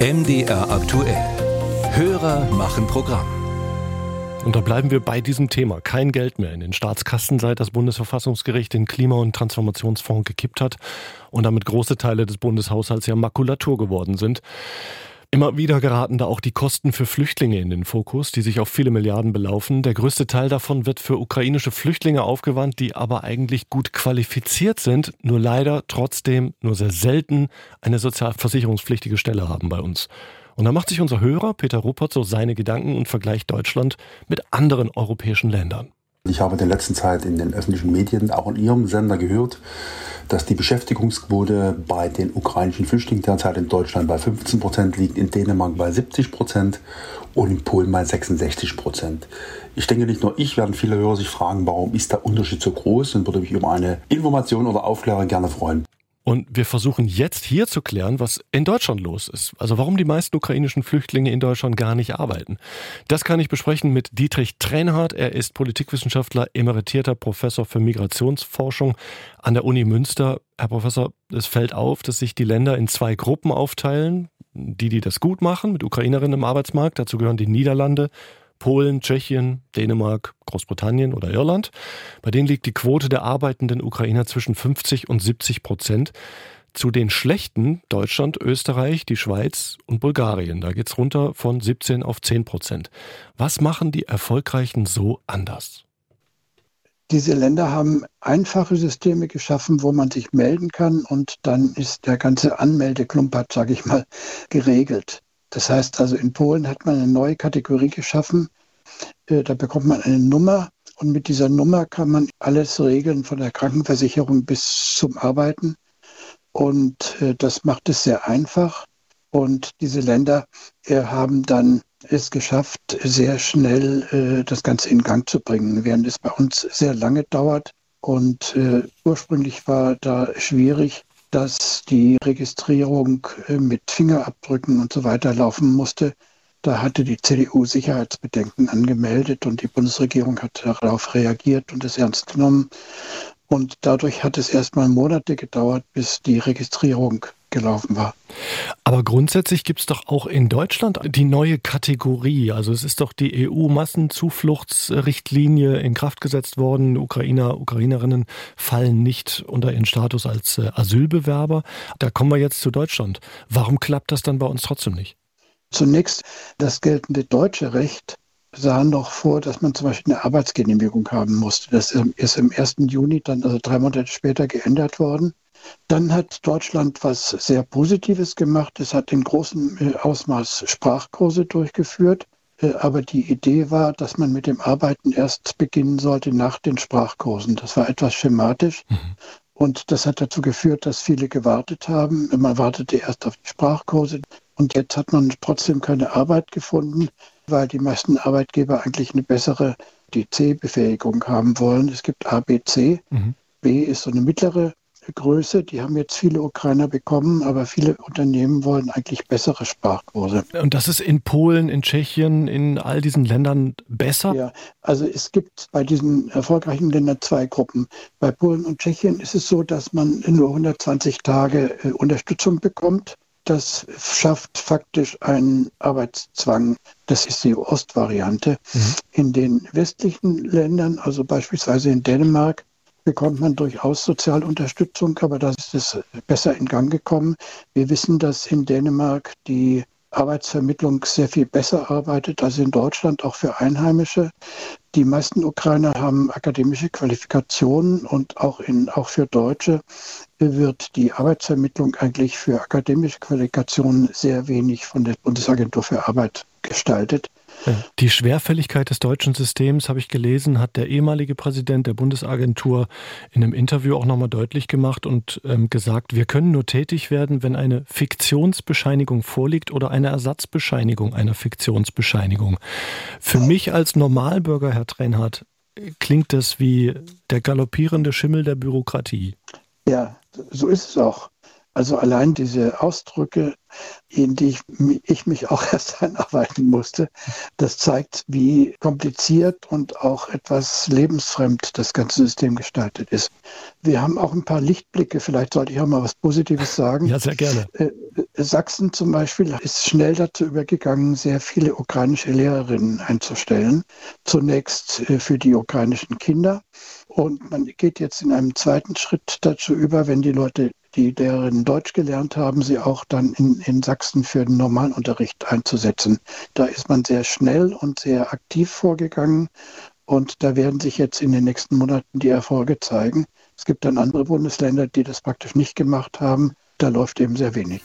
MDR aktuell. Hörer machen Programm. Und da bleiben wir bei diesem Thema. Kein Geld mehr in den Staatskassen, seit das Bundesverfassungsgericht den Klima- und Transformationsfonds gekippt hat und damit große Teile des Bundeshaushalts ja Makulatur geworden sind. Immer wieder geraten da auch die Kosten für Flüchtlinge in den Fokus, die sich auf viele Milliarden belaufen. Der größte Teil davon wird für ukrainische Flüchtlinge aufgewandt, die aber eigentlich gut qualifiziert sind, nur leider trotzdem nur sehr selten eine sozialversicherungspflichtige Stelle haben bei uns. Und da macht sich unser Hörer Peter Ruppert so seine Gedanken und vergleicht Deutschland mit anderen europäischen Ländern. Ich habe in der letzten Zeit in den öffentlichen Medien, auch in Ihrem Sender gehört, dass die Beschäftigungsquote bei den ukrainischen Flüchtlingen derzeit in Deutschland bei 15 Prozent liegt, in Dänemark bei 70 Prozent und in Polen bei 66 Prozent. Ich denke, nicht nur ich, werden viele Hörer sich fragen, warum ist der Unterschied so groß und würde mich über eine Information oder Aufklärung gerne freuen. Und wir versuchen jetzt hier zu klären, was in Deutschland los ist. Also warum die meisten ukrainischen Flüchtlinge in Deutschland gar nicht arbeiten. Das kann ich besprechen mit Dietrich Trenhardt. Er ist Politikwissenschaftler, emeritierter Professor für Migrationsforschung an der Uni Münster. Herr Professor, es fällt auf, dass sich die Länder in zwei Gruppen aufteilen. Die, die das gut machen mit Ukrainerinnen im Arbeitsmarkt. Dazu gehören die Niederlande Polen, Tschechien, Dänemark, Großbritannien oder Irland. Bei denen liegt die Quote der arbeitenden Ukrainer zwischen 50 und 70 Prozent. Zu den schlechten Deutschland, Österreich, die Schweiz und Bulgarien. Da geht's runter von 17 auf 10 Prozent. Was machen die Erfolgreichen so anders? Diese Länder haben einfache Systeme geschaffen, wo man sich melden kann und dann ist der ganze Anmeldeklumpert, sage ich mal, geregelt. Das heißt also, in Polen hat man eine neue Kategorie geschaffen. Äh, da bekommt man eine Nummer und mit dieser Nummer kann man alles regeln, von der Krankenversicherung bis zum Arbeiten. Und äh, das macht es sehr einfach. Und diese Länder äh, haben dann es geschafft, sehr schnell das Ganze in Gang zu bringen, während es bei uns sehr lange dauert. Und ursprünglich war da schwierig, dass die Registrierung äh, mit Fingerabdrücken und so weiter laufen musste. Da hatte die CDU Sicherheitsbedenken angemeldet und die Bundesregierung hat darauf reagiert und es ernst genommen. Und dadurch hat es erstmal Monate gedauert, bis die Registrierung gelaufen war. Aber grundsätzlich gibt es doch auch in Deutschland die neue Kategorie. Also es ist doch die EU-Massenzufluchtsrichtlinie in Kraft gesetzt worden. Ukrainer, Ukrainerinnen fallen nicht unter ihren Status als äh, Asylbewerber. Da kommen wir jetzt zu Deutschland. Warum klappt das dann bei uns trotzdem nicht? Zunächst das geltende deutsche Recht sah noch vor, dass man zum Beispiel eine Arbeitsgenehmigung haben musste. Das ist im 1. Juni dann, also drei Monate später, geändert worden. Dann hat Deutschland was sehr Positives gemacht. Es hat in großem äh, Ausmaß Sprachkurse durchgeführt. Äh, aber die Idee war, dass man mit dem Arbeiten erst beginnen sollte nach den Sprachkursen. Das war etwas schematisch. Mhm. Und das hat dazu geführt, dass viele gewartet haben. Man wartete erst auf die Sprachkurse. Und jetzt hat man trotzdem keine Arbeit gefunden weil die meisten Arbeitgeber eigentlich eine bessere DC-Befähigung haben wollen. Es gibt ABC. Mhm. B ist so eine mittlere Größe. Die haben jetzt viele Ukrainer bekommen, aber viele Unternehmen wollen eigentlich bessere Sprachkurse. Und das ist in Polen, in Tschechien, in all diesen Ländern besser? Ja, also es gibt bei diesen erfolgreichen Ländern zwei Gruppen. Bei Polen und Tschechien ist es so, dass man nur 120 Tage äh, Unterstützung bekommt das schafft faktisch einen Arbeitszwang. Das ist die Ostvariante. Mhm. In den westlichen Ländern, also beispielsweise in Dänemark, bekommt man durchaus Sozialunterstützung, aber das ist es besser in Gang gekommen. Wir wissen, dass in Dänemark die Arbeitsvermittlung sehr viel besser arbeitet als in Deutschland, auch für Einheimische. Die meisten Ukrainer haben akademische Qualifikationen und auch, in, auch für Deutsche wird die Arbeitsvermittlung eigentlich für akademische Qualifikationen sehr wenig von der Bundesagentur für Arbeit gestaltet. Die Schwerfälligkeit des deutschen Systems, habe ich gelesen, hat der ehemalige Präsident der Bundesagentur in einem Interview auch nochmal deutlich gemacht und ähm, gesagt, wir können nur tätig werden, wenn eine Fiktionsbescheinigung vorliegt oder eine Ersatzbescheinigung einer Fiktionsbescheinigung. Für mich als Normalbürger, Herr Trenhardt, klingt das wie der galoppierende Schimmel der Bürokratie. Ja, so ist es auch. Also allein diese Ausdrücke, in die ich, ich, mich auch erst einarbeiten musste, das zeigt, wie kompliziert und auch etwas lebensfremd das ganze System gestaltet ist. Wir haben auch ein paar Lichtblicke, vielleicht sollte ich auch mal was Positives sagen. Ja, sehr gerne. Äh, Sachsen zum Beispiel ist schnell dazu übergegangen, sehr viele ukrainische Lehrerinnen einzustellen. Zunächst äh, für die ukrainischen Kinder. Und man geht jetzt in einem zweiten Schritt dazu über, wenn die Leute die deren Deutsch gelernt haben, sie auch dann in, in Sachsen für den Normalunterricht einzusetzen. Da ist man sehr schnell und sehr aktiv vorgegangen und da werden sich jetzt in den nächsten Monaten die Erfolge zeigen. Es gibt dann andere Bundesländer, die das praktisch nicht gemacht haben. Da läuft eben sehr wenig.